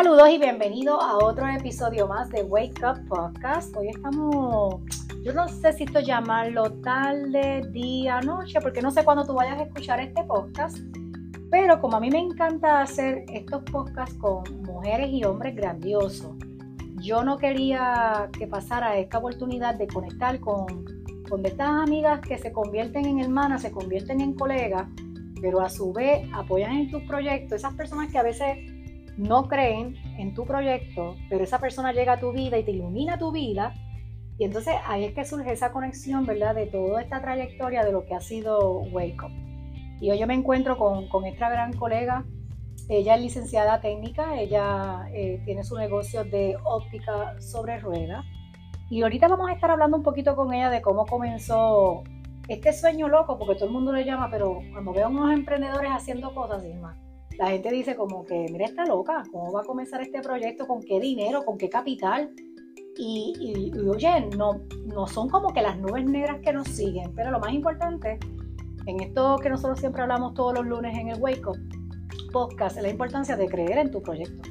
Saludos y bienvenidos a otro episodio más de Wake Up Podcast. Hoy estamos, yo no sé si esto llamarlo tarde, día, noche, porque no sé cuándo tú vayas a escuchar este podcast, pero como a mí me encanta hacer estos podcasts con mujeres y hombres grandiosos, yo no quería que pasara esta oportunidad de conectar con, con estas amigas que se convierten en hermanas, se convierten en colegas, pero a su vez apoyan en tus proyectos, esas personas que a veces no creen en tu proyecto, pero esa persona llega a tu vida y te ilumina tu vida. Y entonces ahí es que surge esa conexión, ¿verdad? De toda esta trayectoria de lo que ha sido Wake Up. Y hoy yo me encuentro con, con esta gran colega. Ella es licenciada técnica, ella eh, tiene su negocio de óptica sobre ruedas. Y ahorita vamos a estar hablando un poquito con ella de cómo comenzó este sueño loco, porque todo el mundo le llama, pero cuando veo a unos emprendedores haciendo cosas, y más, la gente dice como que, mira, está loca, ¿cómo va a comenzar este proyecto? ¿Con qué dinero? ¿Con qué capital? Y, oye, no, no son como que las nubes negras que nos siguen, pero lo más importante, en esto que nosotros siempre hablamos todos los lunes en el Wake Up Podcast, es la importancia de creer en tu proyecto.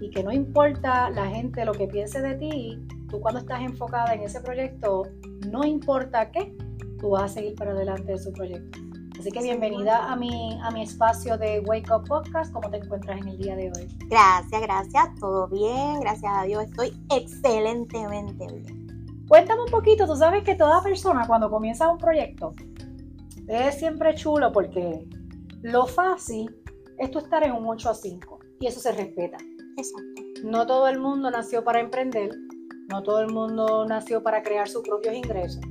Y que no importa la gente lo que piense de ti, tú cuando estás enfocada en ese proyecto, no importa qué, tú vas a seguir para adelante de su proyecto. Así que bienvenida a mi, a mi espacio de Wake Up Podcast. ¿Cómo te encuentras en el día de hoy? Gracias, gracias. Todo bien, gracias a Dios. Estoy excelentemente bien. Cuéntame un poquito. Tú sabes que toda persona cuando comienza un proyecto es siempre chulo porque lo fácil es tú estar en un 8 a 5 y eso se respeta. Exacto. No todo el mundo nació para emprender, no todo el mundo nació para crear sus propios ingresos.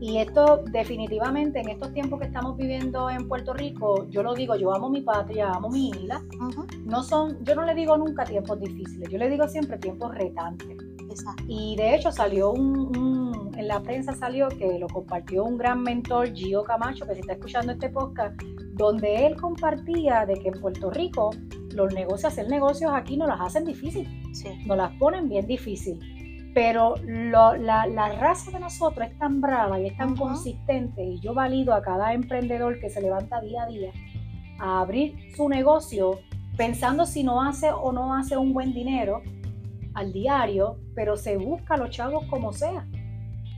Y esto definitivamente en estos tiempos que estamos viviendo en Puerto Rico, yo lo digo, yo amo mi patria, amo mi isla. No son, yo no le digo nunca tiempos difíciles, yo le digo siempre tiempos retantes. Y de hecho salió un, en la prensa salió que lo compartió un gran mentor, Gio Camacho, que si está escuchando este podcast, donde él compartía de que en Puerto Rico los negocios, hacer negocios aquí no las hacen difícil, sí. nos las ponen bien difícil pero la, raza de nosotros es tan brava y es tan consistente y yo valido a cada emprendedor que se levanta día a día a abrir su negocio pensando si no hace o no hace un buen dinero al diario, pero se busca a los chavos como sea.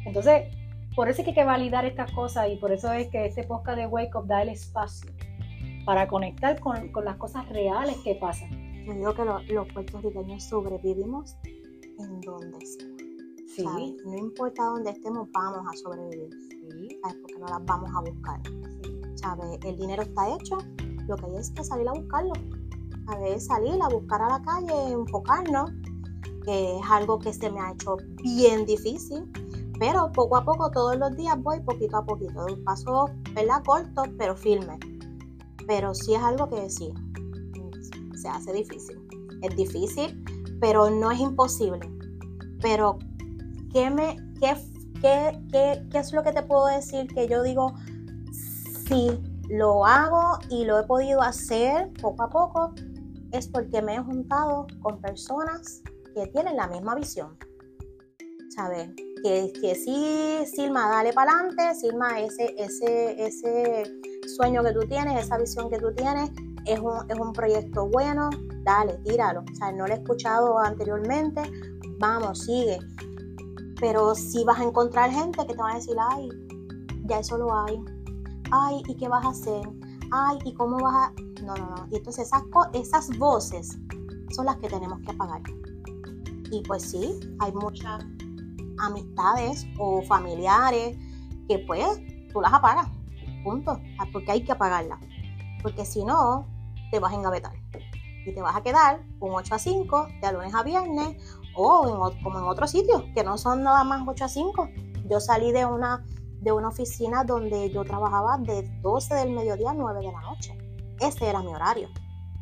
Entonces, por eso es que hay que validar estas cosas y por eso es que este podcast de Wake Up da el espacio para conectar con, las cosas reales que pasan. Yo digo que los puertorriqueños sobrevivimos donde sea. Sí. No importa dónde estemos, vamos a sobrevivir. Sí. ¿Sabes? Porque no las vamos a buscar. ¿Sabes? El dinero está hecho, lo que hay es que salir a buscarlo. A ver, salir a buscar a la calle, enfocarnos, que es algo que se me ha hecho bien difícil. Pero poco a poco, todos los días voy poquito a poquito. Paso, ¿verdad? Corto, pero firme. Pero sí es algo que sí, se hace difícil. Es difícil, pero no es imposible. Pero, ¿qué, me, qué, qué, qué, qué es lo que te puedo decir? Que yo digo, si lo hago y lo he podido hacer poco a poco, es porque me he juntado con personas que tienen la misma visión. ¿Sabes? Que, que sí, Silma, dale para adelante, Silma, ese, ese, ese sueño que tú tienes, esa visión que tú tienes, es un, es un proyecto bueno, dale, tíralo. O sea, no lo he escuchado anteriormente, vamos, sigue. Pero si vas a encontrar gente que te va a decir, ay, ya eso lo hay. Ay, ¿y qué vas a hacer? Ay, ¿y cómo vas a...? No, no, no. Y entonces esas, esas voces son las que tenemos que apagar. Y pues sí, hay muchas amistades o familiares que pues tú las apagas. Punto. Porque hay que apagarlas. Porque si no, te vas a engavetar y te vas a quedar un 8 a 5 de lunes a viernes o como en otros sitios que no son nada más 8 a 5. Yo salí de una, de una oficina donde yo trabajaba de 12 del mediodía a 9 de la noche. Ese era mi horario.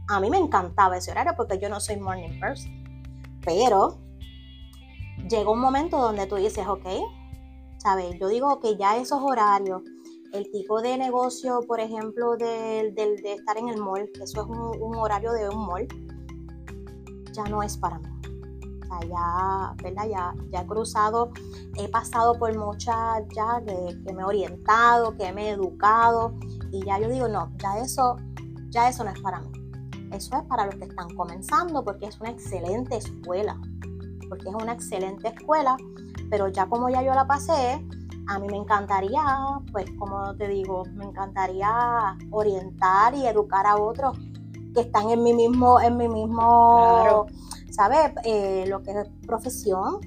A mí me encantaba ese horario porque yo no soy morning person. Pero llegó un momento donde tú dices, ok, ¿sabes? Yo digo que ya esos horarios el tipo de negocio, por ejemplo, de, estar en el mall, que eso es un, horario de un mall, ya no es para mí. Ya, ¿verdad? Ya, ya he cruzado, he pasado por muchas ya que, que, me he orientado, que me he educado y ya yo digo, no, ya eso, ya eso no es para mí. Eso es para los que están comenzando porque es una excelente escuela. Porque es una excelente escuela, pero ya como ya yo la pasé, a mí me encantaría, pues como te digo, me encantaría orientar y educar a otros que están en mi mismo, en mi mismo, ¿sabes? Eh, lo que es profesión,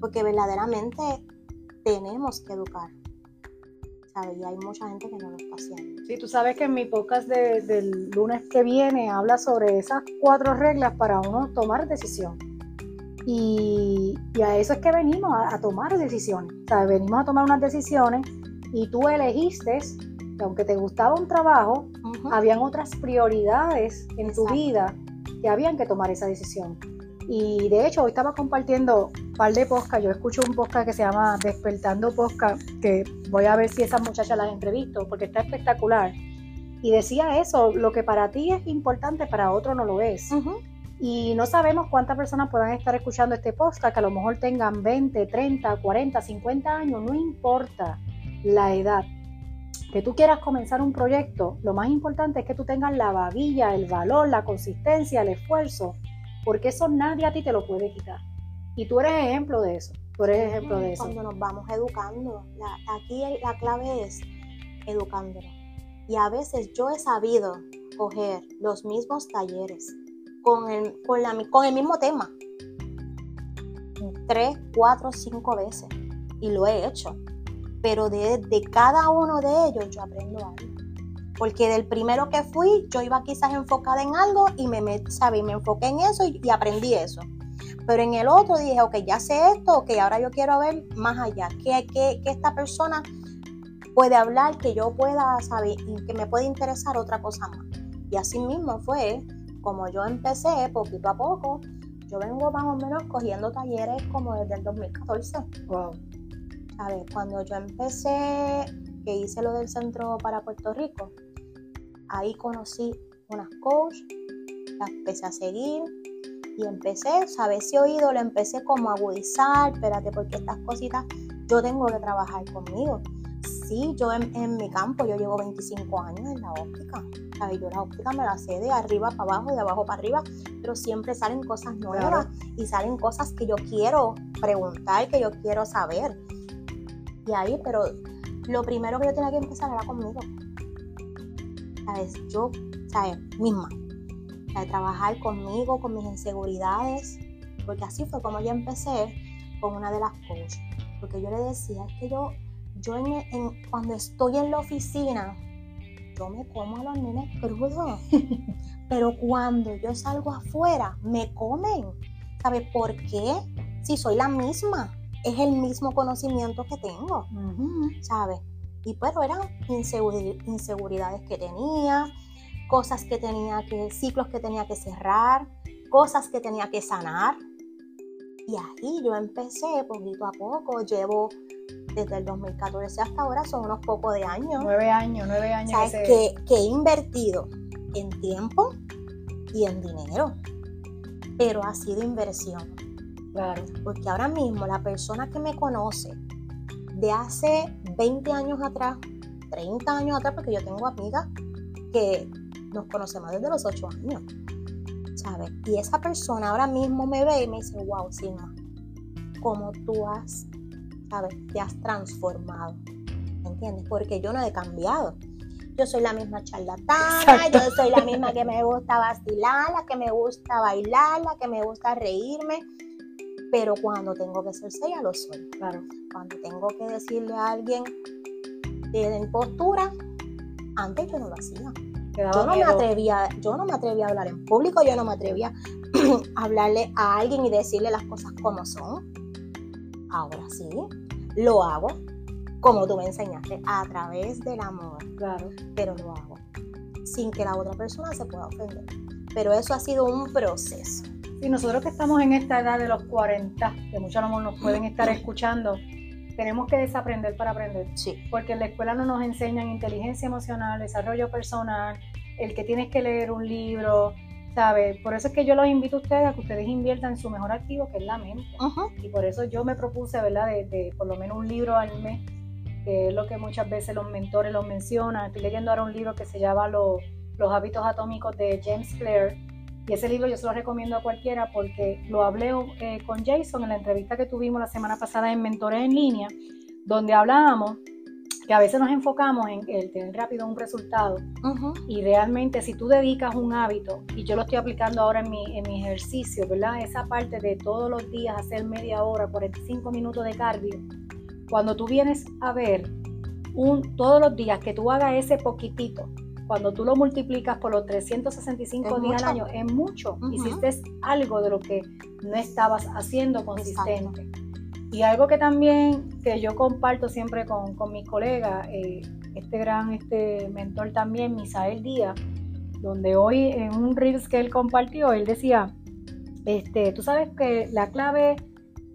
porque verdaderamente tenemos que educar. ¿sabes? Y hay mucha gente que no lo está haciendo. Sí, tú sabes que en mi podcast del lunes que viene habla sobre esas cuatro reglas para uno tomar decisión. Y, a eso es que venimos, a, tomar decisiones. O venimos a tomar unas decisiones y tú elegiste que aunque te gustaba un trabajo, habían otras prioridades en tu vida que habían que tomar esa decisión. Y de hecho, hoy estaba compartiendo un par de podcast. Yo escucho un podcast que se llama Despertando Podcast, que voy a ver si esas muchachas las entrevisto, porque está espectacular. Y decía eso, lo que para ti es importante, para otro no lo es. Y no sabemos cuántas personas puedan estar escuchando este podcast, que a lo mejor tengan 20, 30, 40, 50 años, no importa la edad. Que tú quieras comenzar un proyecto, lo más importante es que tú tengas la babilla, el valor, la consistencia, el esfuerzo, porque eso nadie a ti te lo puede quitar. Y tú eres ejemplo de eso. Tú eres ejemplo de eso. Cuando nos vamos educando, aquí la clave es educándonos. Y a veces yo he sabido coger los mismos talleres con el, con, la, con el mismo tema. Tres, cuatro, cinco veces. Y lo he hecho. Pero de, cada uno de ellos yo aprendo algo. Porque del primero que fui, yo iba quizás enfocada en algo y me, me, me enfoqué en eso y, aprendí eso. Pero en el otro dije, ok, ya sé esto, ok, ahora yo quiero ver más allá. ¿Qué, qué, qué esta persona puede hablar que yo pueda saber que me puede interesar otra cosa más? Y así mismo fue como yo empecé poquito a poco, yo vengo más o menos cogiendo talleres como desde el 2014. Wow. ¿Sabes? Cuando yo empecé, que hice lo del centro para Puerto Rico, ahí conocí unas coach, las empecé a seguir y empecé, ¿sabes? Si oído lo empecé como a agudizar, espérate, porque estas cositas yo tengo que trabajar conmigo. Sí, yo en, en mi campo, yo llevo 25 años en la óptica yo la óptica me la sé de arriba para abajo, de abajo para arriba, pero siempre salen cosas nuevas y salen cosas que yo quiero preguntar, que yo quiero saber. Y ahí, pero lo primero que yo tenía que empezar era conmigo. ¿Sabes? Yo, ¿sabes? Misma. ¿Sabes? Trabajar conmigo, con mis inseguridades, porque así fue como yo empecé con una de las coaches. Porque yo le decía, es que yo, yo en, cuando estoy en la oficina, yo me como a los nenes crudos. Pero cuando yo salgo afuera, me comen. ¿Sabes por qué? Si soy la misma, es el mismo conocimiento que tengo. ¿Sabes? Y pero eran inseguridades que tenía, cosas que tenía que, ciclos que tenía que cerrar, cosas que tenía que sanar. Y ahí yo empecé poquito a poco, llevo desde el 2014 hasta ahora son unos pocos de años. Nueve años, nueve años. Que, que, he invertido en tiempo y en dinero, pero ha sido inversión. Claro. Porque ahora mismo la persona que me conoce de hace 20 años atrás, 30 años atrás, porque yo tengo amigas que nos conocemos desde los 8 años, ¿sabes? Y esa persona ahora mismo me ve y me dice, wow, Silma, como tú has ¿sabes? Te has transformado, ¿entiendes? Porque yo no he cambiado. Yo soy la misma charlatana, yo soy la misma que me gusta vacilar, la que me gusta bailar, la que me gusta reírme. Pero cuando tengo que ser seria, lo soy. Claro. Cuando tengo que decirle a alguien de impostura, antes yo no lo hacía. Yo no, me atrevía, yo no me atrevía a hablar en público, yo no me atrevía a hablarle a alguien y decirle las cosas como son. Ahora sí, lo hago como tú me enseñaste, a través del amor. Claro. Pero lo hago sin que la otra persona se pueda ofender. Pero eso ha sido un proceso. Y nosotros que estamos en esta edad de los 40, que muchos no nos pueden estar escuchando, tenemos que desaprender para aprender. Sí. Porque en la escuela no nos enseñan inteligencia emocional, desarrollo personal, el que tienes que leer un libro, por eso es que yo los invito a ustedes a que ustedes inviertan en su mejor activo, que es la mente. Y por eso yo me propuse, ¿verdad?, de, por lo menos un libro al mes, que es lo que muchas veces los mentores los mencionan. Estoy leyendo ahora un libro que se llama Los, Los hábitos atómicos de James Clear. Y ese libro yo se lo recomiendo a cualquiera porque lo hablé eh, con Jason en la entrevista que tuvimos la semana pasada en Mentores en Línea, donde hablábamos que a veces nos enfocamos en el tener rápido un resultado y realmente si tú dedicas un hábito, y yo lo estoy aplicando ahora en mi, en mi ejercicio, ¿verdad? Esa parte de todos los días hacer media hora, 45 minutos de cardio, cuando tú vienes a ver un, todos los días que tú hagas ese poquitito, cuando tú lo multiplicas por los 365 días al año, es mucho. Hiciste algo de lo que no estabas haciendo consistente. Y algo que también que yo comparto siempre con, con mis colegas, eh, este gran este mentor también, Misael Díaz, donde hoy en un Reels que él compartió, él decía, este, tú sabes que la clave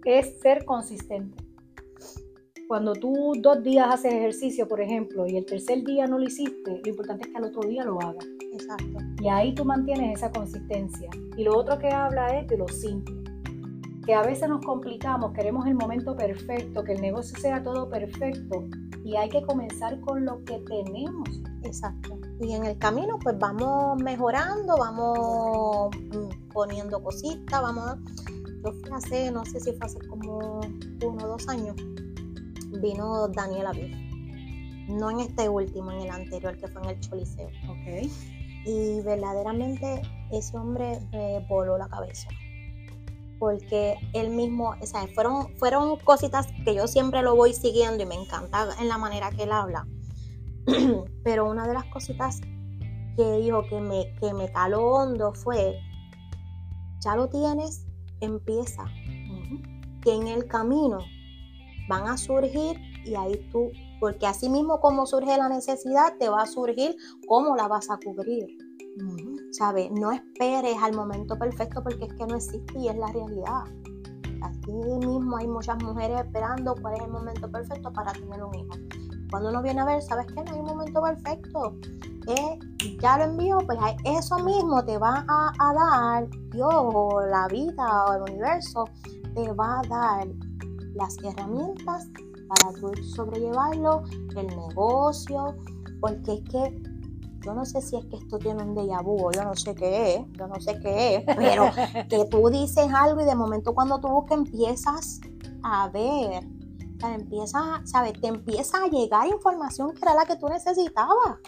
es ser consistente. Cuando tú dos días haces ejercicio, por ejemplo, y el tercer día no lo hiciste, lo importante es que al otro día lo hagas. Exacto. Y ahí tú mantienes esa consistencia. Y lo otro que habla es de lo simple que a veces nos complicamos, queremos el momento perfecto, que el negocio sea todo perfecto y hay que comenzar con lo que tenemos. Exacto. Y en el camino pues vamos mejorando, vamos mm, poniendo cositas, vamos... Yo fui hace, no sé si fue hace como uno o dos años, vino Daniel Aviv. No en este último, en el anterior que fue en el Choliseo. Ok. Y verdaderamente ese hombre me voló la cabeza porque él mismo, o sea, fueron, fueron cositas que yo siempre lo voy siguiendo y me encanta en la manera que él habla. Pero una de las cositas que dijo que me, que me caló hondo fue, ya lo tienes, empieza. Que en el camino van a surgir y ahí tú, porque así mismo como surge la necesidad, te va a surgir cómo la vas a cubrir. ¿Sabes? No esperes al momento perfecto porque es que no existe y es la realidad. Así mismo hay muchas mujeres esperando cuál es el momento perfecto para tener un hijo. Cuando uno viene a ver, ¿sabes qué? No hay un momento perfecto. Eh, ya lo envío, pues eso mismo te va a, dar Dios o la vida o el universo, te va a dar las herramientas para sobrellevarlo, el negocio, porque es que yo no sé si es que esto tiene un déjà vu, yo no sé qué es, yo no sé qué es, pero que tú dices algo y de momento cuando tú buscas empiezas a ver, o sea, empiezas, ¿sabes? Te empieza a llegar información que era la que tú necesitabas.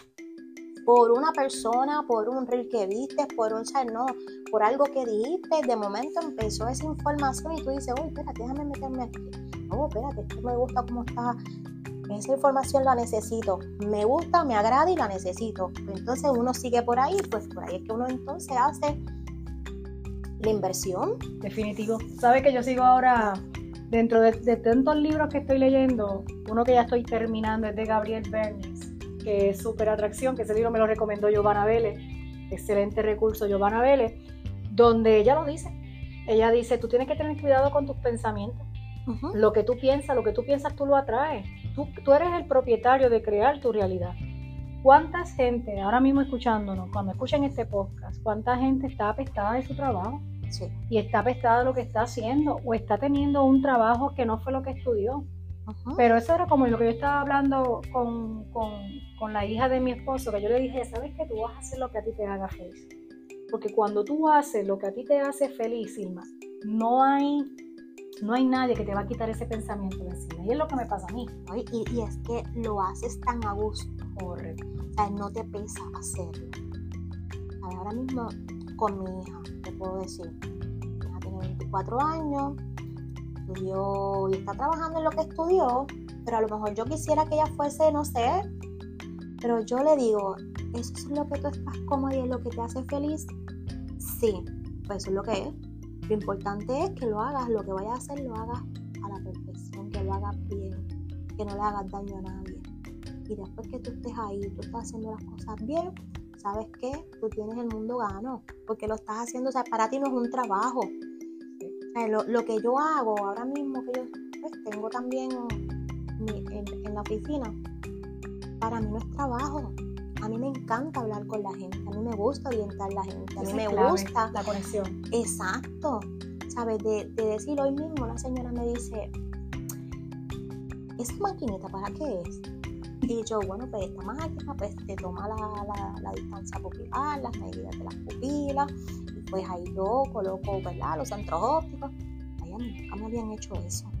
Por una persona, por un reel que viste, por un, ¿sabes? No, por algo que dijiste, de momento empezó esa información y tú dices, uy, espérate, déjame meterme aquí. No, espérate, esto me gusta cómo está esa información la necesito, me gusta, me agrada y la necesito. Entonces uno sigue por ahí, pues por ahí es que uno entonces hace la inversión. Definitivo. Sabe que yo sigo ahora, dentro de, tantos libros que estoy leyendo, uno que ya estoy terminando es de Gabriel Bernis, que es Super Atracción, que ese libro me lo recomendó Giovanna Vélez, excelente recurso Giovanna Vélez, donde ella lo dice. Ella dice, tú tienes que tener cuidado con tus pensamientos. Lo que tú piensas, lo que tú piensas, tú lo atraes. Tú, eres el propietario de crear tu realidad. ¿Cuánta gente, ahora mismo escuchándonos, cuando escuchan este podcast, cuánta gente está apestada de su trabajo? Sí. Y está apestada de lo que está haciendo o está teniendo un trabajo que no fue lo que estudió. Pero eso era como lo que yo estaba hablando con, con, la hija de mi esposo, que yo le dije, ¿sabes que tú vas a hacer lo que a ti te haga feliz? Porque cuando tú haces lo que a ti te hace feliz, Irma, no hay no hay nadie que te va a quitar ese pensamiento de encima. Y es lo que me pasa a mí. Y, es que lo haces tan a gusto. Correcto. O sea, no te pesa hacerlo. ahora mismo con mi hija, te puedo decir. Mi hija tiene 24 años, estudió y está trabajando en lo que estudió, pero a lo mejor yo quisiera que ella fuese, no sé, pero yo le digo, ¿eso es lo que tú estás cómoda y es lo que te hace feliz? Sí, pues eso es lo que es. Lo importante es que lo hagas, lo que vayas a hacer, lo hagas a la perfección, que lo hagas bien, que no le hagas daño a nadie. Y después que tú estés ahí, tú estás haciendo las cosas bien, ¿sabes qué? Tú tienes el mundo gano, porque lo estás haciendo, o sea, para ti no es un trabajo. lo, que yo hago ahora mismo, que yo pues, tengo también en la oficina, para mí no es trabajo, a mí me encanta hablar con la gente, a mí me gusta orientar a la gente, a mí me gusta la conexión. Exacto, ¿sabes? De, decir hoy mismo la señora me dice, ¿esa maquinita para qué es? Y yo, bueno, pues esta máquina pues te toma la, la, distancia pupilar, las medidas de las pupilas, y pues ahí yo coloco, ¿verdad? Los centros ópticos. Ay, a mí nunca me habían hecho eso.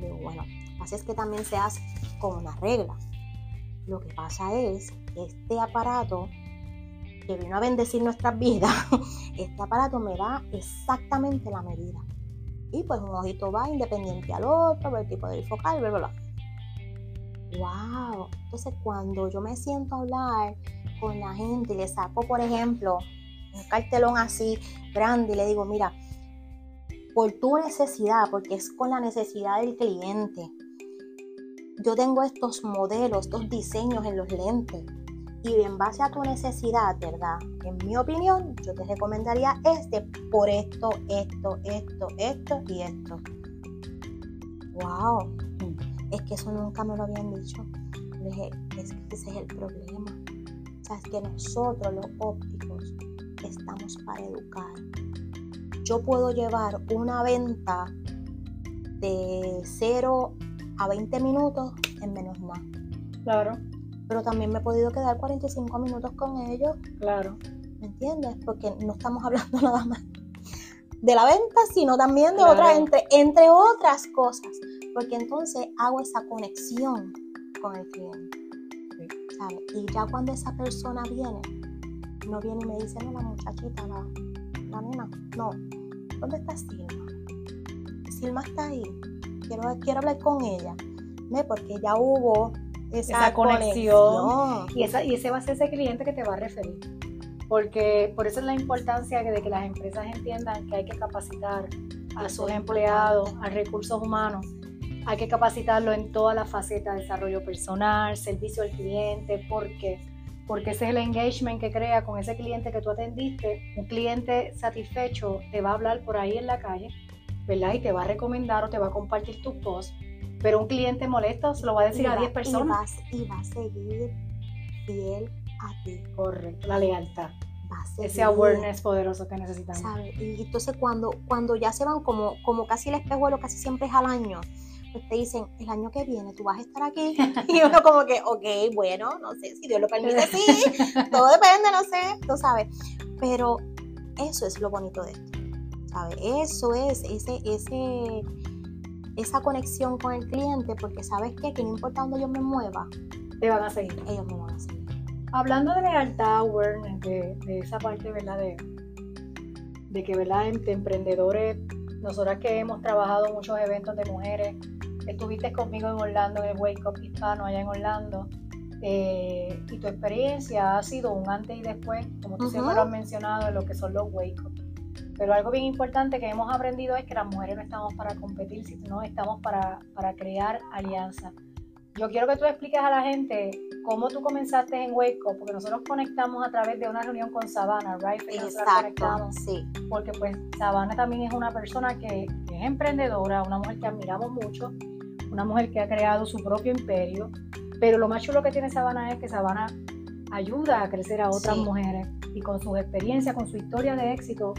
Digo, bueno, así es que también se hace con una regla. Lo que pasa es que este aparato que vino a bendecir nuestras vidas, este aparato me da exactamente la medida. Y pues un ojito va independiente al otro, el tipo de bifocal, bla, bla, bla. ¡Wow! Entonces cuando yo me siento a hablar con la gente y le saco, por ejemplo, un cartelón así grande y le digo, mira, por tu necesidad, porque es con la necesidad del cliente. Yo tengo estos modelos, estos diseños en los lentes y en base a tu necesidad, ¿verdad? En mi opinión, yo te recomendaría este por esto, esto, esto, esto y esto. ¡Wow! Es que eso nunca me lo habían dicho. Es que ese es el problema. O sea, es que nosotros los ópticos estamos para educar. Yo puedo llevar una venta de 0 a 20 minutos en menos nada. Claro pero también me he podido quedar 45 minutos con ellos. Claro. ¿Me entiendes? Porque no estamos hablando nada más de la venta, sino también de otras, entre, entre otras cosas. Porque entonces hago esa conexión con el cliente. ¿sabes? Y ya cuando esa persona viene, no viene y me dice, no, la muchachita, la, la nena, no. ¿Dónde está Silma? Silma está ahí. Quiero, quiero hablar con ella. ¿Ve? Porque ya hubo esa, conexión. Y, esa, y ese va a ser ese cliente que te va a referir. Porque por eso es la importancia de que las empresas entiendan que hay que capacitar a sus empleados, a recursos humanos. Hay que capacitarlo en toda la faceta de desarrollo personal, servicio al cliente, porque porque ese es el engagement que crea con ese cliente que tú atendiste. Un cliente satisfecho te va a hablar por ahí en la calle, ¿verdad? Y te va a recomendar o te va a compartir tus posts pero un cliente molesto se lo va a decir a 10 personas. Y va, a seguir fiel a ti. Correcto, la lealtad. Ese awareness poderoso que necesitamos. Y entonces cuando, cuando ya se van como, como casi el espejuelo, casi siempre es al año, pues te dicen, el año que viene tú vas a estar aquí. y uno como que, ok, bueno, no sé, si Dios lo permite, sí, todo depende, no sé, tú sabes. Pero eso es lo bonito de esto, ¿sabes? Eso es ese, ese esa conexión con el cliente porque sabes qué? que no importa dónde yo me mueva, te van a seguir. Ellos me van a seguir. Hablando de lealtad, awareness, de, esa parte, ¿verdad? De, de que, ¿verdad? De emprendedores, nosotras que hemos trabajado muchos eventos de mujeres, estuviste conmigo en Orlando, en el Wake Up Hispano, allá en Orlando, eh, y tu experiencia ha sido un antes y después, como tú siempre lo has mencionado, de lo que son los Wake Up. Pero algo bien importante que hemos aprendido es que las mujeres no estamos para competir, sino estamos para, para crear alianzas. Yo quiero que tú expliques a la gente cómo tú comenzaste en Waco, porque nosotros conectamos a través de una reunión con Sabana, ¿right? Exacto, sí. Porque pues Sabana también es una persona que, es emprendedora, una mujer que admiramos mucho, una mujer que ha creado su propio imperio, pero lo más chulo que tiene Sabana es que Sabana ayuda a crecer a otras mujeres y con su experiencia, con su historia de éxito,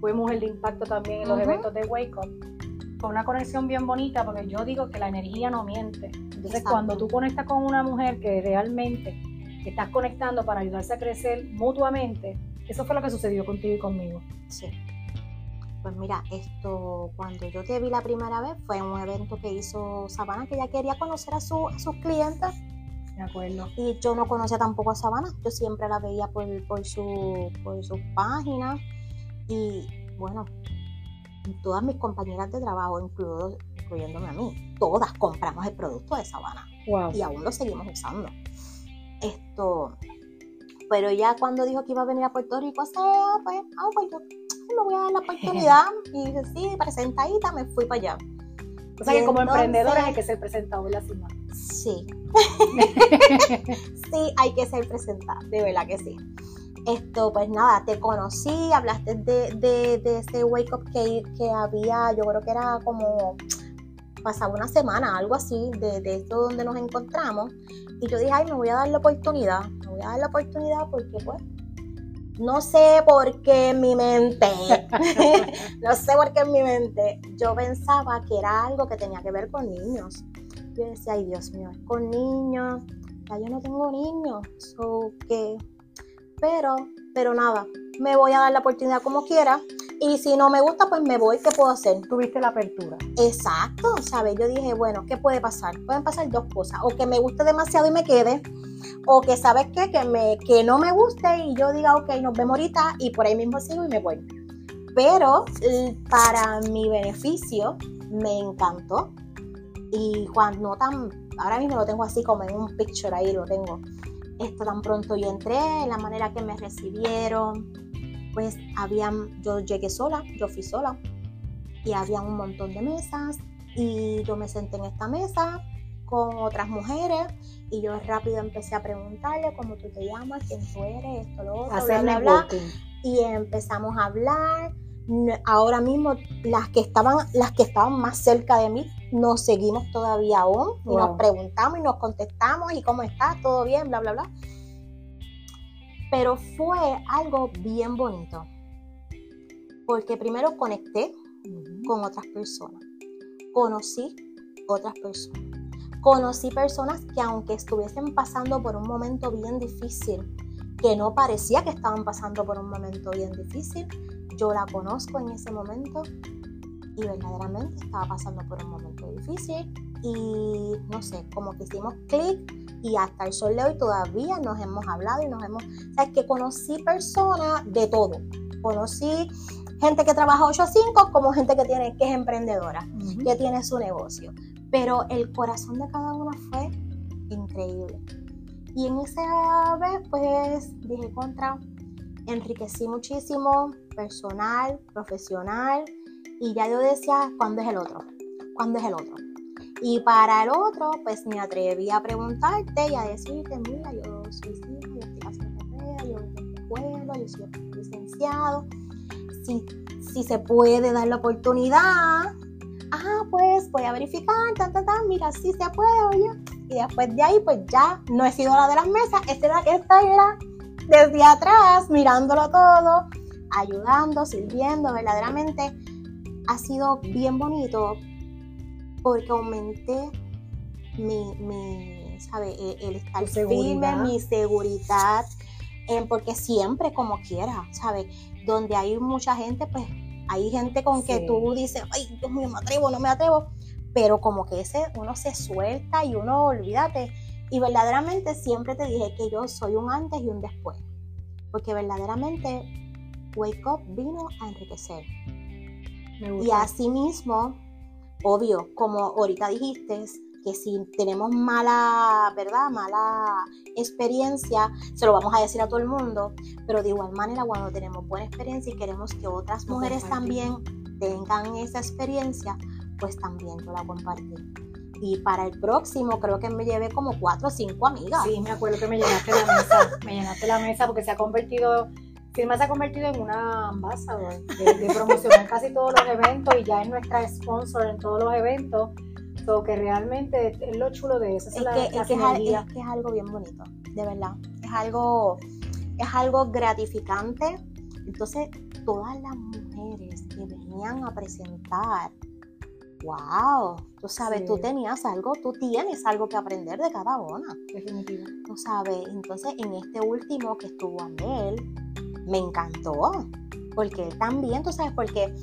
fuimos el de impacto también en los eventos de Wake Up. Con una conexión bien bonita, porque yo digo que la energía no miente. Entonces, cuando tú conectas con una mujer que realmente estás conectando para ayudarse a crecer mutuamente, eso fue lo que sucedió contigo y conmigo. Sí. Pues mira, esto cuando yo te vi la primera vez fue en un evento que hizo Sabana, que ella quería conocer a, su, a sus clientes. De acuerdo. Y yo no conocía tampoco a Sabana, yo siempre la veía por, por, su, por sus páginas y bueno, todas mis compañeras de trabajo, incluyéndome a mí, todas compramos el producto de Sabana. Y aún lo seguimos usando. Esto, pero ya cuando dijo que iba a venir a Puerto Rico, pues, ah, pues yo me voy a dar la oportunidad. y dije, sí, presentadita, me fui para allá. O sea que como emprendedora hay que ser presentado en la cima. Sí. sí, hay que ser presentada, de verdad que sí. Esto, pues nada, te conocí, hablaste de, de, ese wake up que, que había, yo creo que era como pasaba una semana, algo así, de, de, esto donde nos encontramos. Y yo dije, ay, me voy a dar la oportunidad, me voy a dar la oportunidad porque pues, no sé por qué en mi mente, no sé por qué en mi mente, yo pensaba que era algo que tenía que ver con niños. Yo decía, ay Dios mío, con niños, ya yo no tengo niños, so que, pero, pero nada, me voy a dar la oportunidad como quiera. Y si no me gusta, pues me voy, ¿qué puedo hacer? Tuviste la apertura. Exacto, ¿sabes? Yo dije, bueno, ¿qué puede pasar? Pueden pasar dos cosas, o que me guste demasiado y me quede, o que, ¿sabes qué? Que, me, que no me guste y yo diga, ok, nos vemos ahorita y por ahí mismo sigo y me voy. Pero para mi beneficio, me encantó. Y cuando tan, ahora mismo lo tengo así como en un picture ahí, lo tengo. Esto tan pronto yo entré, la manera que me recibieron, pues habían, yo llegué sola, yo fui sola y había un montón de mesas y yo me senté en esta mesa con otras mujeres y yo rápido empecé a preguntarle cómo tú te llamas, quién tú eres, esto, lo otro, bla, bla, y empezamos a hablar. Ahora mismo las que estaban, las que estaban más cerca de mí, nos seguimos todavía aún y nos preguntamos y nos contestamos y cómo estás, todo bien, bla, bla, bla. Pero fue algo bien bonito, porque primero conecté con otras personas, conocí otras personas, conocí personas que aunque estuviesen pasando por un momento bien difícil, que no parecía que estaban pasando por un momento bien difícil, yo la conozco en ese momento y verdaderamente estaba pasando por un momento difícil y no sé, como que hicimos clic y hasta el sol de hoy todavía nos hemos hablado y nos hemos, sabes que conocí personas de todo, conocí gente que trabaja 8 a 5 como gente que tiene que es emprendedora, que tiene su negocio, pero el corazón de cada uno fue increíble. Y en esa vez pues dije contra, enriquecí muchísimo, personal, profesional, y ya yo decía, ¿cuándo es el otro? ¿Cuándo es el otro? Y para el otro, pues me atreví a preguntarte y a decirte, mira, yo soy hija, yo estoy haciendo carrera, yo de escuela, yo soy licenciado. Si, si se puede dar la oportunidad, ah, pues voy a verificar, ta, ta, ta, mira, si se puede, oye. Y después de ahí, pues ya no he sido la de las mesas, esta era, esta era desde atrás, mirándolo todo, ayudando, sirviendo, verdaderamente ha sido bien bonito porque aumenté mi, mi ¿sabe? E, el, estar firme, mi seguridad, porque siempre como quiera, ¿sabes? Donde hay mucha gente, pues hay gente con que tú dices, ay, Dios mío, me atrevo, no me atrevo, pero como que ese uno se suelta y uno, olvídate, y verdaderamente siempre te dije que yo soy un antes y un después, porque verdaderamente Wake Up vino a enriquecer. Y así mismo obvio, como ahorita dijiste, que si tenemos mala, ¿verdad? Mala experiencia, se lo vamos a decir a todo el mundo, pero de igual manera cuando tenemos buena experiencia y queremos que otras mujeres también tengan esa experiencia, pues también yo la compartí. Y para el próximo creo que me llevé como cuatro o cinco amigas. Sí, me acuerdo que me llenaste la mesa, me llenaste la mesa porque se ha convertido Firma se ha convertido en una ambassador de, promocionar casi todos los eventos y ya es nuestra sponsor en todos los eventos. So que realmente es lo chulo de eso. Es, que, es, que es, algo bien bonito, de verdad. Es algo, es algo gratificante. Entonces, todas las mujeres que venían a presentar, wow, tú sabes, tú tenías algo, tú tienes algo que aprender de cada una. Definitivamente. Tú sabes, entonces en este último que estuvo Amel, me encantó, porque él también, tú sabes, porque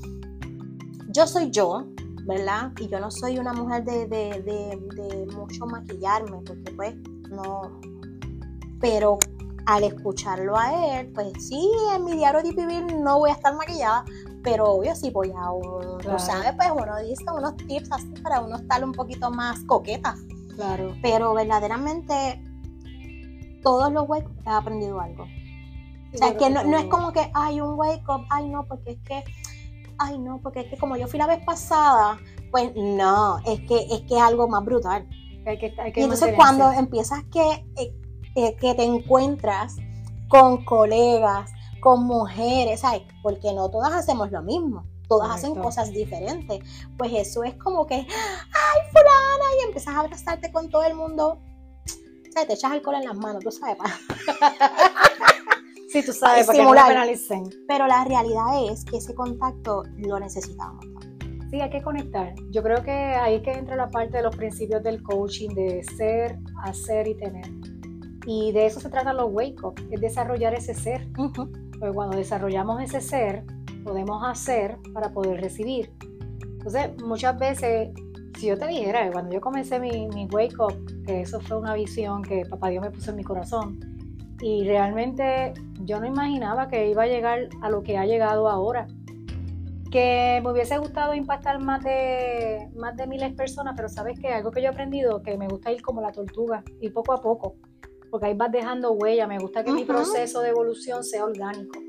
yo soy yo, ¿verdad? Y yo no soy una mujer de, de, mucho maquillarme, porque pues no, pero al escucharlo a él, pues sí, en mi diario de vivir no voy a estar maquillada, pero obvio sí voy a, un, tú sabes, pues uno dice unos tips así para uno estar un poquito más coqueta. Claro. Pero verdaderamente todos los huecos he aprendido algo. O sea, que no, no, es como que hay un wake up, ay no, porque es que, ay no, porque es que como yo fui la vez pasada, pues no, es que es que algo más brutal. Hay que, hay que y entonces cuando empiezas que, eh, eh, que te encuentras con colegas, con mujeres, ¿sabes? Porque no todas hacemos lo mismo, todas hacen cosas diferentes. Pues eso es como que, ay, fulana, y empiezas a abrazarte con todo el mundo. O sea, te echas alcohol en las manos, tú sabes. Sí, tú sabes, porque no penalicen. Pero la realidad es que ese contacto lo necesitamos. Sí, hay que conectar. Yo creo que ahí que entra la parte de los principios del coaching, de ser, hacer y tener. Y de eso se trata los wake up, es desarrollar ese ser. Porque cuando desarrollamos ese ser, podemos hacer para poder recibir. Entonces, muchas veces, si yo te dijera, cuando yo comencé mi, mi wake up, que eso fue una visión que papá Dios me puso en mi corazón, y realmente yo no imaginaba que iba a llegar a lo que ha llegado ahora. Que me hubiese gustado impactar más de, más de miles de personas, pero sabes que algo que yo he aprendido, que me gusta ir como la tortuga, ir poco a poco, porque ahí vas dejando huella, me gusta que mi proceso de evolución sea orgánico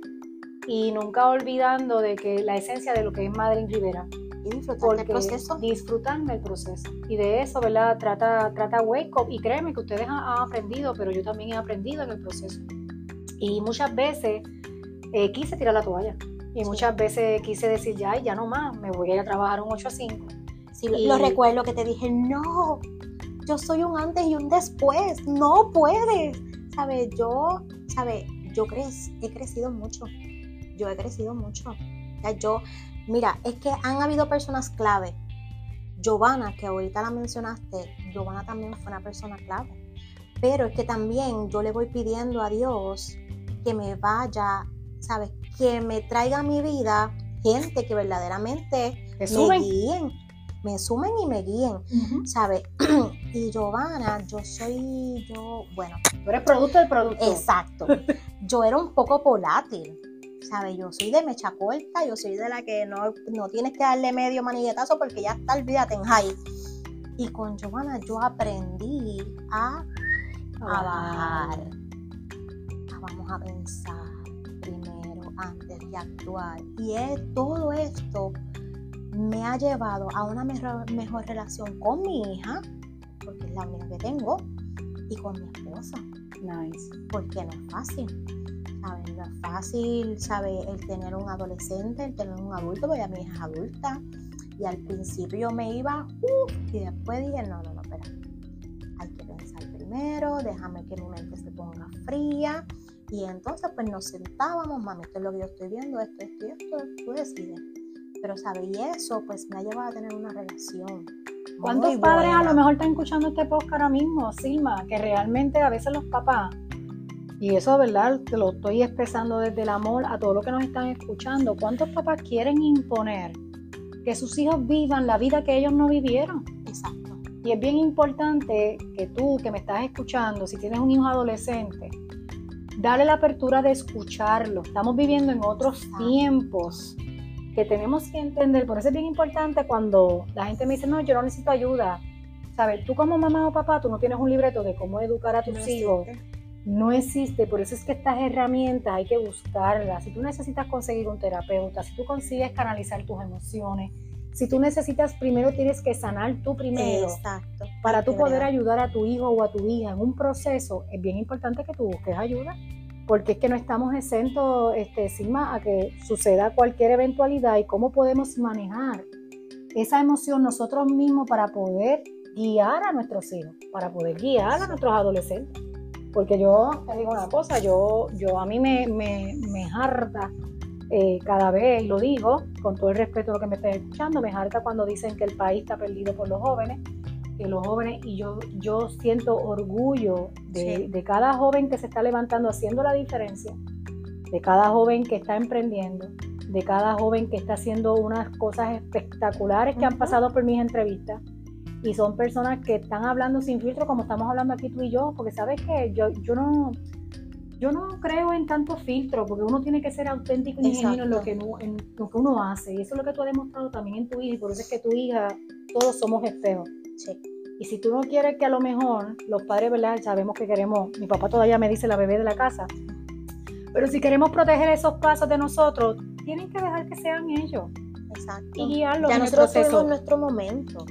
y nunca olvidando de que la esencia de lo que es Madre Rivera. Y disfrutar del proceso. Disfrutarme el proceso. Y de eso, ¿verdad? Trata, trata Wake Up. Y créeme que ustedes han, aprendido, pero yo también he aprendido en el proceso. Y muchas veces eh, quise tirar la toalla. Y muchas veces quise decir, ya, ya no más, me voy a ir a trabajar un 8 a 5. Sí, lo recuerdo que te dije, no, yo soy un antes y un después, no puedes. ¿Sabes? Yo, ¿sabes? Yo he crecido mucho yo he crecido mucho. yo, mira, es que han habido personas clave. Giovanna, que ahorita la mencionaste, Giovanna también fue una persona clave. Pero es que también yo le voy pidiendo a Dios que me vaya, ¿sabes? Que me traiga a mi vida gente que verdaderamente me guíen, me sumen y me guíen, ¿sabes? y Giovanna, yo soy, yo, bueno. Tú eres producto del producto. Exacto. yo era un poco volátil. ¿Sabes? Yo soy de mecha corta, yo soy de la que no, no tienes que darle medio manilletazo porque ya está, olvídate en high. Y con Giovanna yo aprendí a, a bajar. A vamos a pensar primero antes de actuar. Y es, todo esto me ha llevado a una mejor, mejor relación con mi hija, porque es la única que tengo, y con mi esposa. Nice. Porque no es fácil no es fácil, ¿sabe? El tener un adolescente, el tener un adulto, porque ya mi hija es adulta. Y al principio me iba, y después dije, no, no, no, espera. Hay que pensar primero, déjame que mi mente se ponga fría. Y entonces, pues nos sentábamos, mami, esto es lo que yo estoy viendo, esto, esto y esto, tú decides. Pero, ¿sabes? Y eso, pues me ha llevado a tener una relación. ¿Cuántos padres a lo mejor están escuchando este podcast ahora mismo, Silma? Que realmente a veces los papás y eso, ¿verdad? Te lo estoy expresando desde el amor a todos los que nos están escuchando. ¿Cuántos papás quieren imponer que sus hijos vivan la vida que ellos no vivieron? Exacto. Y es bien importante que tú, que me estás escuchando, si tienes un hijo adolescente, dale la apertura de escucharlo. Estamos viviendo en otros tiempos que tenemos que entender. Por eso es bien importante cuando la gente me dice, no, yo no necesito ayuda. ¿Sabes? Tú como mamá o papá, tú no tienes un libreto de cómo educar a tus hijos no existe, por eso es que estas herramientas hay que buscarlas. Si tú necesitas conseguir un terapeuta, si tú consigues canalizar tus emociones, si tú necesitas, primero tienes que sanar tú primero. Exacto. Para tú poder ayudar a tu hijo o a tu hija en un proceso, es bien importante que tú busques ayuda, porque es que no estamos exentos, este, Sigma, a que suceda cualquier eventualidad y cómo podemos manejar esa emoción nosotros mismos para poder guiar a nuestros hijos, para poder guiar a nuestros adolescentes. Porque yo te digo una cosa, yo, yo a mí me, me, me harta eh, cada vez, y lo digo con todo el respeto a lo que me estén escuchando, me harta cuando dicen que el país está perdido por los jóvenes, que los jóvenes, y yo, yo siento orgullo de, de cada joven que se está levantando haciendo la diferencia, de cada joven que está emprendiendo, de cada joven que está haciendo unas cosas espectaculares que han pasado por mis entrevistas y son personas que están hablando sin filtro como estamos hablando aquí tú y yo, porque sabes que yo, yo no yo no creo en tanto filtro, porque uno tiene que ser auténtico y genuino en lo, que uno, en lo que uno hace. Y eso es lo que tú has demostrado también en tu hija, y por eso es que tu hija, todos somos espejos. Sí. Y si tú no quieres que a lo mejor los padres, ¿verdad? Sabemos que queremos, mi papá todavía me dice la bebé de la casa, pero si queremos proteger esos pasos de nosotros, tienen que dejar que sean ellos. Exacto. Y ya nosotros tenemos nuestro momento.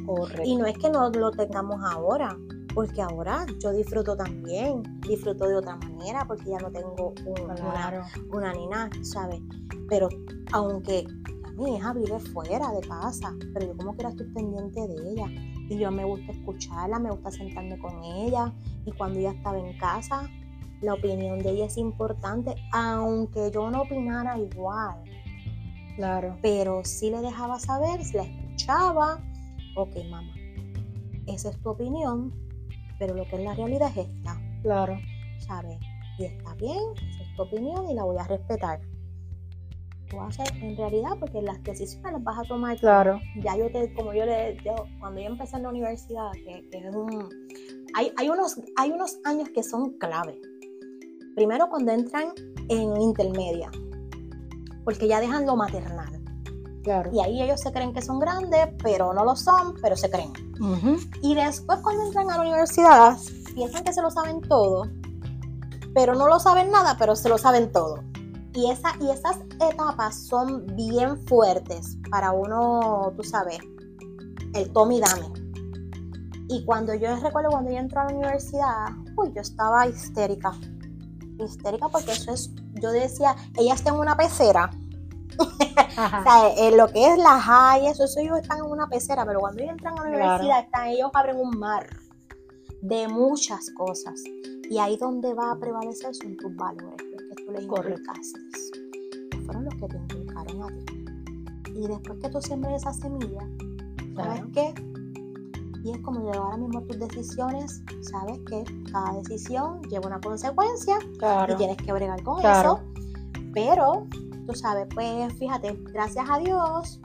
Y no es que no lo tengamos ahora, porque ahora yo disfruto también, disfruto de otra manera, porque ya no tengo una, una nina, ¿sabes? Pero aunque mi hija vive fuera de casa, pero yo como que era estoy pendiente de ella. Y yo me gusta escucharla, me gusta sentarme con ella. Y cuando ella estaba en casa, la opinión de ella es importante, aunque yo no opinara igual. Claro. Pero sí le dejaba saber, la escuchaba, ok, mamá, esa es tu opinión, pero lo que es la realidad es esta. Claro. ¿sabes? Y está bien, es tu opinión y la voy a respetar. Tú hacer en realidad porque las decisiones las vas a tomar. Claro. Ya yo te, como yo le, yo, cuando yo empecé en la universidad, que, que es un, hay, hay, unos, hay unos años que son clave. Primero cuando entran en intermedia, porque ya dejan lo maternal. Claro. Y ahí ellos se creen que son grandes, pero no lo son, pero se creen. Y después cuando entran a la universidad, piensan que se lo saben todo, pero no lo saben nada, pero se lo saben todo. Y, esa, y esas etapas son bien fuertes para uno, tú sabes, el tome y dame. Y cuando yo recuerdo cuando yo entré a la universidad, uy, yo estaba histérica. Histérica porque eso es, yo decía, ellas tienen una pecera o sea, en lo que es la high, eso, eso ellos están en una pecera, pero cuando ellos entran a la universidad, están, ellos abren un mar de muchas cosas. Y ahí donde va a prevalecer son tus valores, los que tú les inculcaste. Fueron los que te inculcaron a ti. Y después que tú siembres esa semilla, ¿sabes qué? Y es como llevar ahora mismo tus decisiones, sabes que cada decisión lleva una consecuencia y tienes que bregar con eso. Pero tú sabes, pues fíjate, gracias a Dios,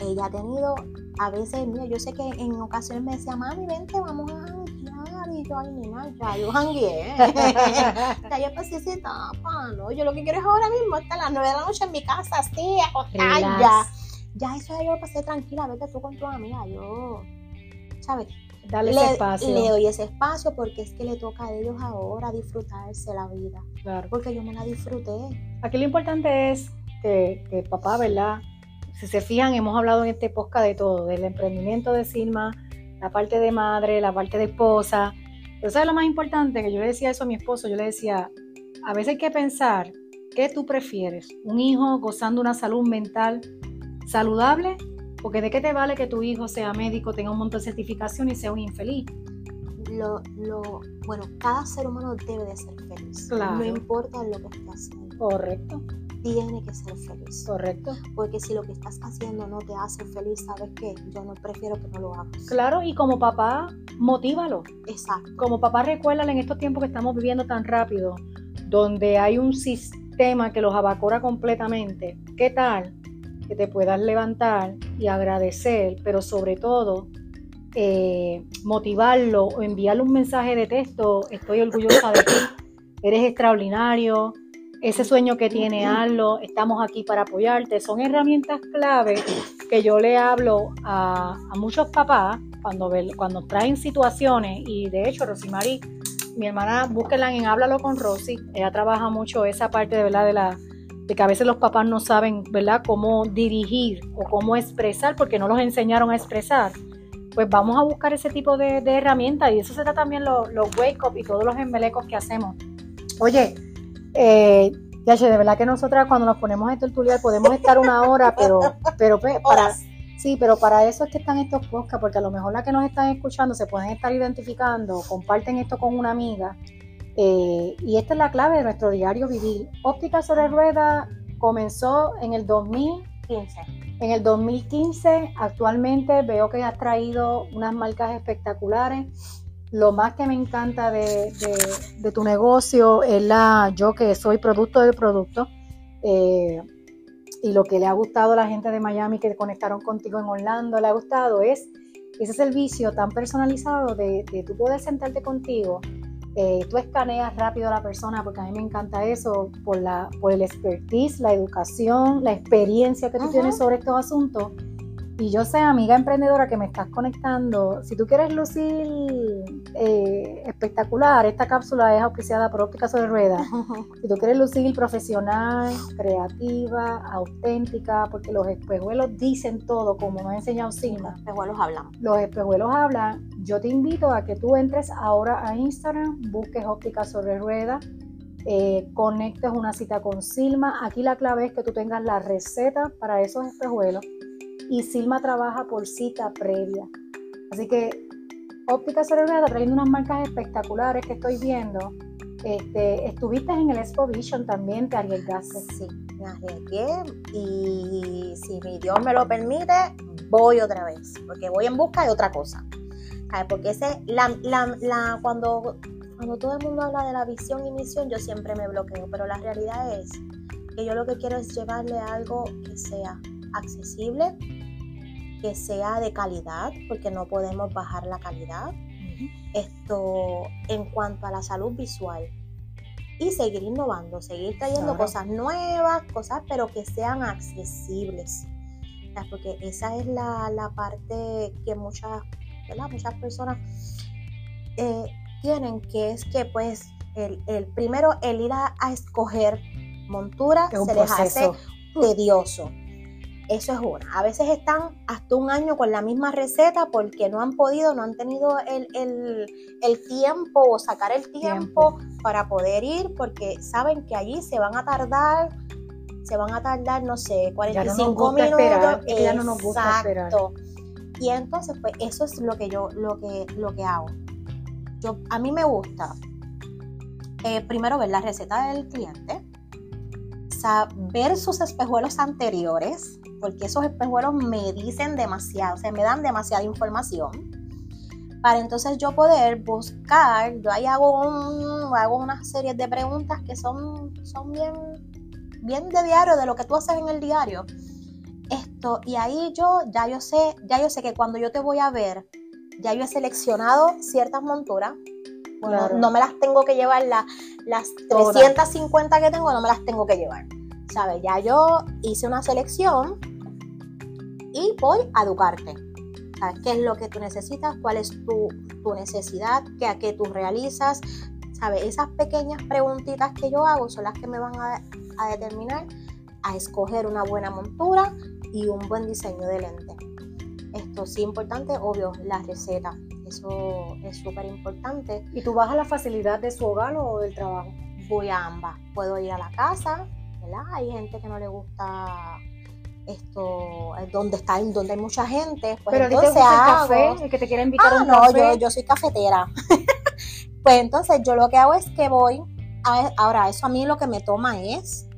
ella ha tenido, a veces, mira, yo sé que en ocasiones me decía, mami, vente, vamos a y yo, ay, nena, ya yo jangueé, ya yo pasé esa etapa, ¿no? Yo lo que quiero es ahora mismo estar a las nueve de la noche en mi casa, así, acostada, ya, ya eso ya yo pasé tranquila, vete tú con tu amiga, yo, ¿sabes? Dale ese espacio. Le doy ese espacio porque es que le toca a ellos ahora disfrutarse la vida. Claro. Porque yo me la disfruté. Aquí lo importante es que, que papá, ¿verdad? Si se fijan, hemos hablado en este podcast de todo, del emprendimiento de Silma, la parte de madre, la parte de esposa. Pero ¿sabes lo más importante? Que yo le decía eso a mi esposo, yo le decía, a veces hay que pensar, ¿qué tú prefieres? ¿Un hijo gozando una salud mental saludable porque de qué te vale que tu hijo sea médico, tenga un montón de certificación y sea un infeliz. Lo, lo, bueno, cada ser humano debe de ser feliz. Claro. No importa lo que esté haciendo. Correcto. Tiene que ser feliz. Correcto. Porque si lo que estás haciendo no te hace feliz, ¿sabes qué? Yo no prefiero que no lo hagas. Claro, y como papá, motívalo. Exacto. Como papá, recuérdale en estos tiempos que estamos viviendo tan rápido, donde hay un sistema que los abacora completamente. ¿Qué tal? Que te puedas levantar y agradecer, pero sobre todo eh, motivarlo o enviarle un mensaje de texto, estoy orgullosa de ti, eres extraordinario, ese sueño que tiene hazlo, estamos aquí para apoyarte, son herramientas clave que yo le hablo a, muchos papás cuando, cuando traen situaciones y de hecho Rosimari, mi hermana, búsquenla en Háblalo con Rosy, ella trabaja mucho esa parte de verdad de la de que a veces los papás no saben, ¿verdad?, cómo dirigir o cómo expresar porque no los enseñaron a expresar. Pues vamos a buscar ese tipo de, herramientas y eso será también los, wake up y todos los embelecos que hacemos. Oye, eh, ya de verdad que nosotras cuando nos ponemos a tertuliar podemos estar una hora, pero, pero pues, para, sí, pero para eso es que están estos podcasts, porque a lo mejor las que nos están escuchando se pueden estar identificando, comparten esto con una amiga eh, y esta es la clave de nuestro diario vivir. Óptica sobre rueda comenzó en el 2015. En el 2015 actualmente veo que has traído unas marcas espectaculares. Lo más que me encanta de, tu negocio es la, yo que soy producto del producto, eh, y lo que le ha gustado a la gente de Miami que conectaron contigo en Orlando, le ha gustado es ese servicio tan personalizado de, de tú poder sentarte contigo eh, tú escaneas rápido a la persona, porque a mí me encanta eso, por, la, por el expertise, la educación, la experiencia que tú tienes sobre estos asuntos. Y yo sé, amiga emprendedora que me estás conectando, si tú quieres lucir eh, espectacular, esta cápsula es auspiciada por Óptica sobre Ruedas. Si tú quieres lucir profesional, creativa, auténtica, porque los espejuelos dicen todo, como me ha enseñado Silma. Los espejuelos hablan. Los espejuelos hablan. Yo te invito a que tú entres ahora a Instagram, busques Óptica sobre Ruedas. Eh, conectes una cita con Silma. Aquí la clave es que tú tengas la receta para esos espejuelos y Silma trabaja por cita previa. Así que Óptica Cerebral trayendo unas marcas espectaculares que estoy viendo. Este, estuviste en el Expo Vision también, te arriesgaste. Sí, me arriesgué y si mi Dios me lo permite, voy otra vez, porque voy en busca de otra cosa. Porque ese, cuando todo el mundo habla de la visión y misión, yo siempre me bloqueo, pero la realidad es que yo lo que quiero es llevarle algo que sea accesible, que sea de calidad, porque no podemos bajar la calidad. Esto en cuanto a la salud visual. Y seguir innovando, seguir trayendo cosas nuevas, cosas pero que sean accesibles. Porque esa es la, parte que muchas, muchas personas eh, tienen, que es que pues el, primero el ir a, escoger montura se les hace tedioso. Eso es una. A veces están hasta un año con la misma receta porque no han podido, no han tenido el, tiempo o sacar el tiempo, para poder ir porque saben que allí se van a tardar, se van a tardar, no sé, 45 minutos. Esperar, ya no nos gusta esperar. Y entonces, pues eso es lo que yo, lo que, lo que hago. Yo, a mí me gusta eh, primero ver la receta del cliente, ver sus espejuelos anteriores, porque esos espejuelos me dicen demasiado, o sea, me dan demasiada información. Para entonces yo poder buscar, yo ahí hago, un, hago una serie de preguntas que son, son bien, bien de diario, de lo que tú haces en el diario. Esto, y ahí yo ya yo sé, ya yo sé que cuando yo te voy a ver, ya yo he seleccionado ciertas monturas. Bueno, no me las tengo que llevar, las 350 que tengo no me las tengo que llevar. ¿Sabes? Ya yo hice una selección y voy a educarte. ¿Sabes? ¿Qué es lo que tú necesitas? ¿Cuál es tu, necesidad? ¿Qué, ¿A qué tú realizas? ¿Sabes? Esas pequeñas preguntitas que yo hago son las que me van a, a determinar a escoger una buena montura y un buen diseño de lente. Esto sí importante, obvio, la receta. Eso es súper importante. ¿Y tú vas a la facilidad de su hogar o del trabajo? Voy a ambas. Puedo ir a la casa, ¿verdad? Hay gente que no le gusta esto eh, donde está donde hay mucha gente pues pero entonces café el que te quiere invitar ah, no yo, yo soy cafetera. Pues entonces yo lo que hago es que voy a, ahora eso a mí lo que me toma es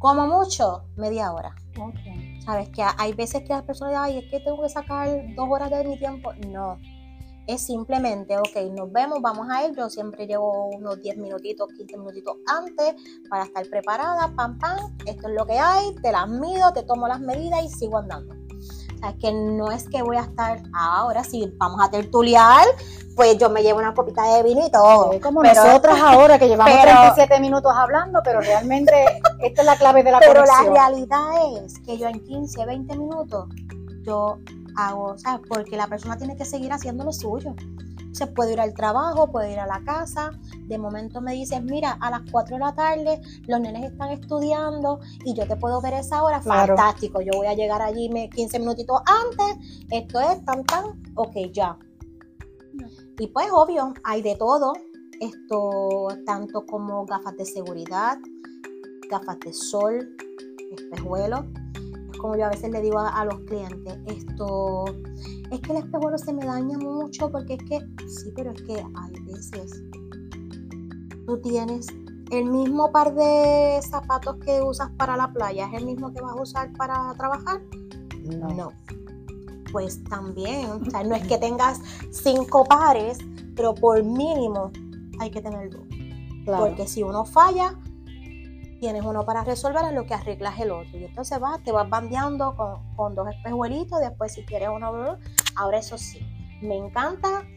como mucho media hora. Okay. sabes que hay veces que las personas ay es que tengo que sacar dos horas de mi tiempo no es simplemente, ok, nos vemos, vamos a ir. Yo siempre llevo unos 10 minutitos, 15 minutitos antes para estar preparada, pam, pam, esto es lo que hay, te las mido, te tomo las medidas y sigo andando. O sea, que no es que voy a estar ahora, si vamos a tertuliar, pues yo me llevo una copita de vino y todo. como nosotras ahora que llevamos 37 minutos hablando, pero realmente esta es la clave de la Pero la realidad es que yo en 15, 20 minutos, yo hago, ¿sabes? Porque la persona tiene que seguir haciendo lo suyo. Se puede ir al trabajo, puede ir a la casa. De momento me dices, mira, a las 4 de la tarde los nenes están estudiando y yo te puedo ver esa hora. Fantástico, yo voy a llegar allí 15 minutitos antes. Esto es tan, tan, ok, ya. Y pues obvio, hay de todo. Esto tanto como gafas de seguridad, gafas de sol, espejuelos como yo a veces le digo a, los clientes, esto es que el espejuelo se me daña mucho porque es que, sí, pero es que hay veces tú tienes el mismo par de zapatos que usas para la playa, ¿es el mismo que vas a usar para trabajar? No. Pues también, o sea, no es que tengas cinco pares, pero por mínimo hay que tener dos. Porque si uno falla, tienes uno para resolver en lo que arreglas el otro. Y entonces vas, te vas bandeando con, dos espejuelitos, después si quieres uno, ahora eso sí, me encantan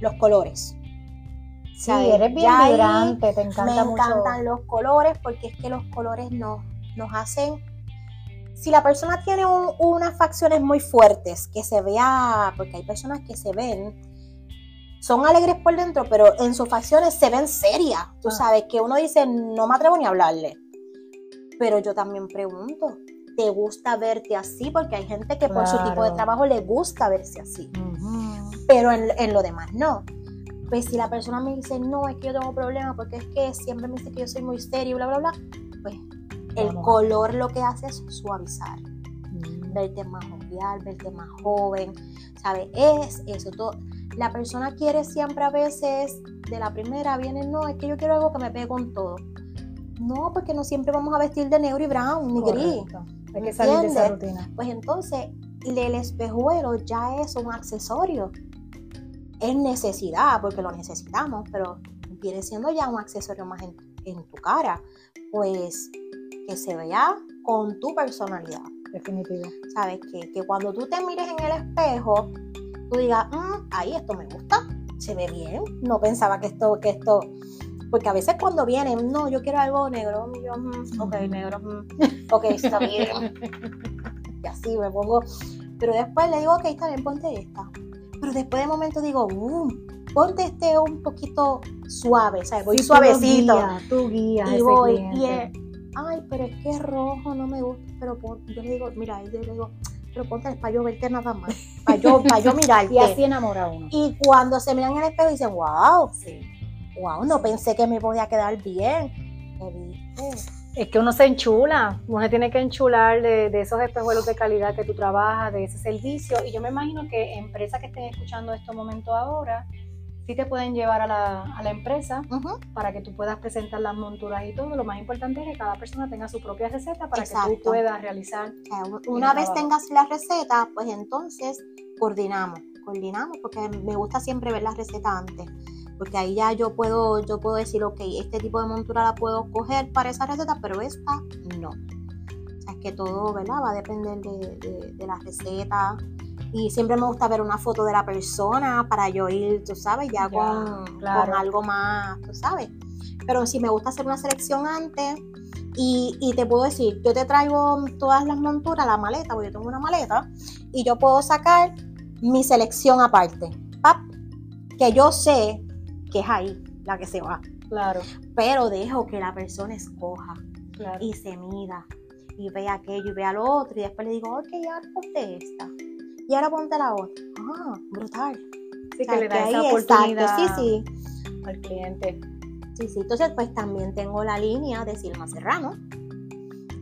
los colores. Sí, eres bien vibrante, te encanta Me encantan los colores porque es que los colores nos, nos hacen si la persona tiene unas facciones muy fuertes, que se vea, porque hay personas que se ven son alegres por dentro, pero en sus facciones se ven serias. Tú ah. sabes que uno dice, no me atrevo ni a hablarle. Pero yo también pregunto, ¿te gusta verte así? Porque hay gente que por su tipo de trabajo le gusta verse así. Pero en, lo demás no. Pues si la persona me dice, no, es que yo tengo problemas porque es que siempre me dice que yo soy muy serio, bla, bla, bla, pues el color lo que hace es suavizar. Mm. Verte más jovial, verte más joven, ¿sabes? Es eso, todo la persona quiere siempre a veces, de la primera viene, no, es que yo quiero algo que me pegue con todo. No, porque no siempre vamos a vestir de negro y brown, ni gris. Hay que salir de esa rutina. Pues entonces, el espejuelo ya es un accesorio. es necesidad, porque lo necesitamos, pero viene siendo ya un accesorio más en, tu cara, pues que se vea con tu personalidad. Definitivo. Sabes que, que cuando tú te mires en el espejo, tú digas, mm, ahí esto me gusta, se ve bien, no pensaba que esto, que esto, porque a veces cuando vienen, no, yo quiero algo negro, yo, mm, ok, negro, mm, ok, está bien, y así me pongo, pero después le digo, ok, está bien, ponte esta, pero después de momento digo, uh, ponte este un poquito suave, ¿sabes? Voy suavecito. Tu guía, y voy, y ay, pero es que es rojo, no me gusta, pero yo le digo, mira, yo le digo, pero ponte para yo verte nada más, para yo, para yo mirarte. y así enamora uno. Y cuando se miran en el espejo dicen, wow, sí. wow, no pensé que me podía quedar bien. Es que uno se enchula, uno tiene que enchular de, de, esos espejuelos de calidad que tú trabajas, de ese servicio. Y yo me imagino que empresas que estén escuchando estos momentos ahora, sí te pueden llevar a la, a la empresa para que tú puedas presentar las monturas y todo. Lo más importante es que cada persona tenga su propia receta para que tú puedas realizar. Una vez tengas la receta, pues entonces coordinamos, coordinamos, porque me gusta siempre ver la receta antes. Porque ahí ya yo puedo, yo puedo decir, ok, este tipo de montura la puedo coger para esa receta, pero esta no. O sea, es que todo, ¿verdad? Va a depender de, de, de la receta, y siempre me gusta ver una foto de la persona para yo ir, tú sabes, ya, con, algo más, tú sabes. Pero sí me gusta hacer una selección antes y, y, te puedo decir, yo te traigo todas las monturas, la maleta, porque yo tengo una maleta, y yo puedo sacar mi selección aparte, que yo sé que es ahí la que se va. Claro. Pero dejo que la persona escoja y se mida y vea aquello y vea lo otro y después le digo, ok, ya ponte esta y ahora ponte la otra. Ah, brutal. Sí, que le da esa oportunidad sí, sí. al cliente. Sí, sí. Entonces, pues también tengo la línea de Silma Serrano,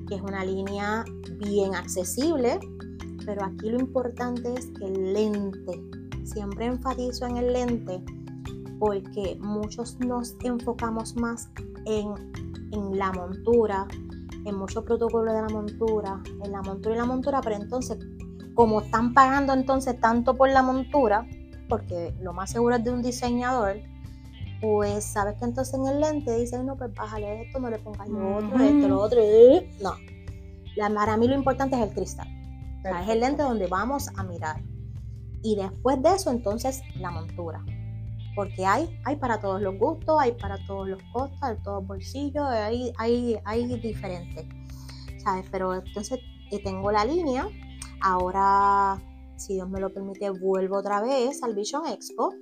que es una línea bien accesible, pero aquí lo importante es que el lente, siempre enfatizo en el lente, porque muchos nos enfocamos más en, en la montura, en muchos protocolos de la montura, en la montura y la montura, pero entonces como están pagando entonces tanto por la montura, porque lo más seguro es de un diseñador, pues sabes que entonces en el lente dicen, no, pues bájale esto, no le pongas lo otro, esto, lo otro, no. La, para mí lo importante es el cristal. es el lente donde vamos a mirar. Y después de eso, entonces, la montura. Porque hay, hay para todos los gustos, hay para todos los costos, hay todos los bolsillos, hay, hay, hay diferentes. ¿Sabes? Pero entonces eh, tengo la línea Ahora, si Dios me lo permite, vuelvo otra vez al Vision Expo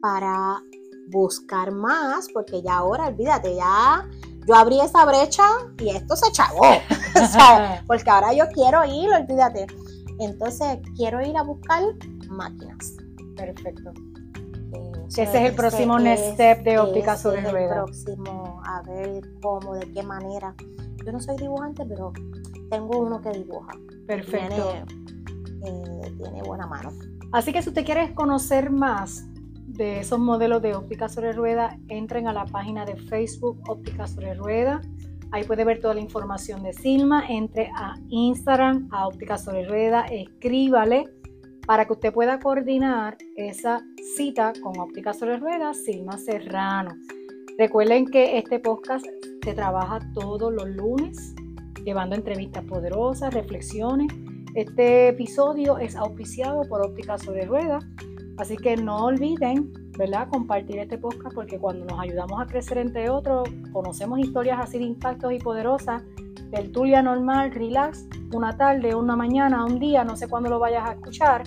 para buscar más, porque ya ahora, olvídate, ya yo abrí esa brecha y esto se chavó. porque ahora yo quiero ir, olvídate. Entonces, quiero ir a buscar máquinas. Perfecto. ese es el próximo next step de óptica sobre ruedas. El próximo, a ver cómo, de qué manera. Yo no soy dibujante, pero tengo uno que dibuja. Perfecto. Eh, tiene, buena mano. Así que si usted quiere conocer más de esos modelos de óptica sobre rueda, entren a la página de Facebook Óptica sobre rueda. Ahí puede ver toda la información de Silma. Entre a Instagram, a Óptica sobre rueda, escríbale para que usted pueda coordinar esa cita con Óptica sobre rueda, Silma Serrano. Recuerden que este podcast se trabaja todos los lunes llevando entrevistas poderosas, reflexiones. Este episodio es auspiciado por Óptica sobre Ruedas, así que no olviden, ¿verdad?, compartir este podcast porque cuando nos ayudamos a crecer entre otros, conocemos historias así de impactos y poderosas, tertulia normal, relax, una tarde, una mañana, un día, no sé cuándo lo vayas a escuchar,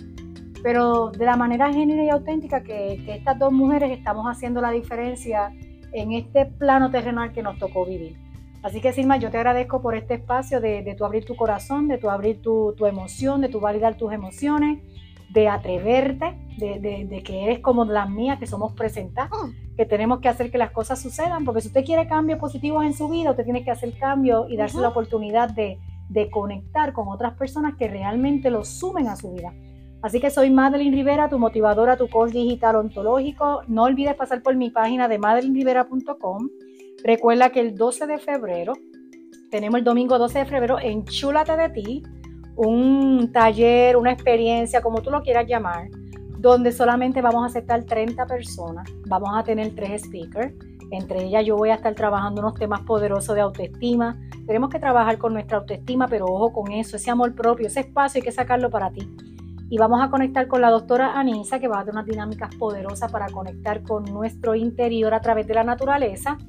pero de la manera genuina y auténtica que, que estas dos mujeres estamos haciendo la diferencia en este plano terrenal que nos tocó vivir. Así que Silma, yo te agradezco por este espacio de, de tu abrir tu corazón, de tu abrir tu, tu, emoción, de tu validar tus emociones, de atreverte, de, de, que eres como las mías, que somos presentadas, mm. que tenemos que hacer que las cosas sucedan, porque si usted quiere cambios positivos en su vida, usted tiene que hacer cambios y darse la oportunidad de, de conectar con otras personas que realmente lo sumen a su vida. Así que soy Madeline Rivera, tu motivadora, tu coach digital ontológico. No olvides pasar por mi página de madelinrivera.com Recuerda que el 12 de febrero, tenemos el domingo 12 de febrero, Enchúlate de ti, un taller, una experiencia, como tú lo quieras llamar, donde solamente vamos a aceptar 30 personas. Vamos a tener tres speakers. Entre ellas yo voy a estar trabajando unos temas poderosos de autoestima. Tenemos que trabajar con nuestra autoestima, pero ojo con eso, ese amor propio, ese espacio hay que sacarlo para ti. Y vamos a conectar con la doctora Anisa, que va a dar unas dinámicas poderosas para conectar con nuestro interior a través de la naturaleza.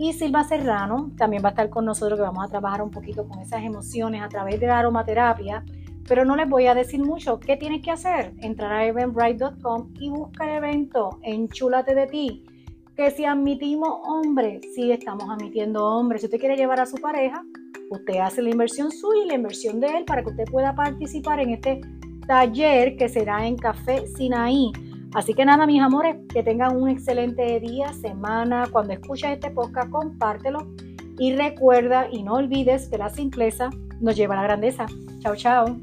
Y Silva Serrano también va a estar con nosotros, que vamos a trabajar un poquito con esas emociones a través de la aromaterapia. Pero no les voy a decir mucho. ¿Qué tienes que hacer? Entrar a eventbrite.com y buscar el evento. Enchúlate de ti. Que si admitimos hombres, sí estamos admitiendo hombres. Si usted quiere llevar a su pareja, usted hace la inversión suya y la inversión de él para que usted pueda participar en este taller que será en Café Sinaí. Así que nada, mis amores, que tengan un excelente día, semana. Cuando escuches este podcast, compártelo. Y recuerda y no olvides que la simpleza nos lleva a la grandeza. Chao, chao.